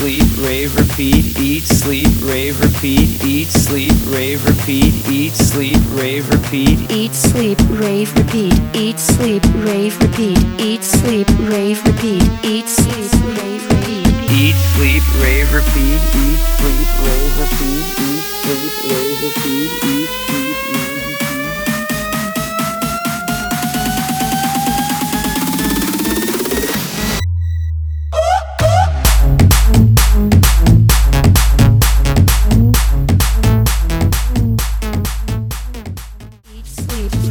repeat, eat, sleep, rave, repeat, eat, sleep, rave, repeat, eat, sleep, rave, repeat. Eat, sleep, rave, repeat. Eat, sleep, rave, repeat. Eat, sleep, rave, repeat. Eat, sleep, rave, repeat. Eat, sleep, rave, repeat, eat, sleep, rave, repeat, eat, sleep, rave, repeat, eat, sleep.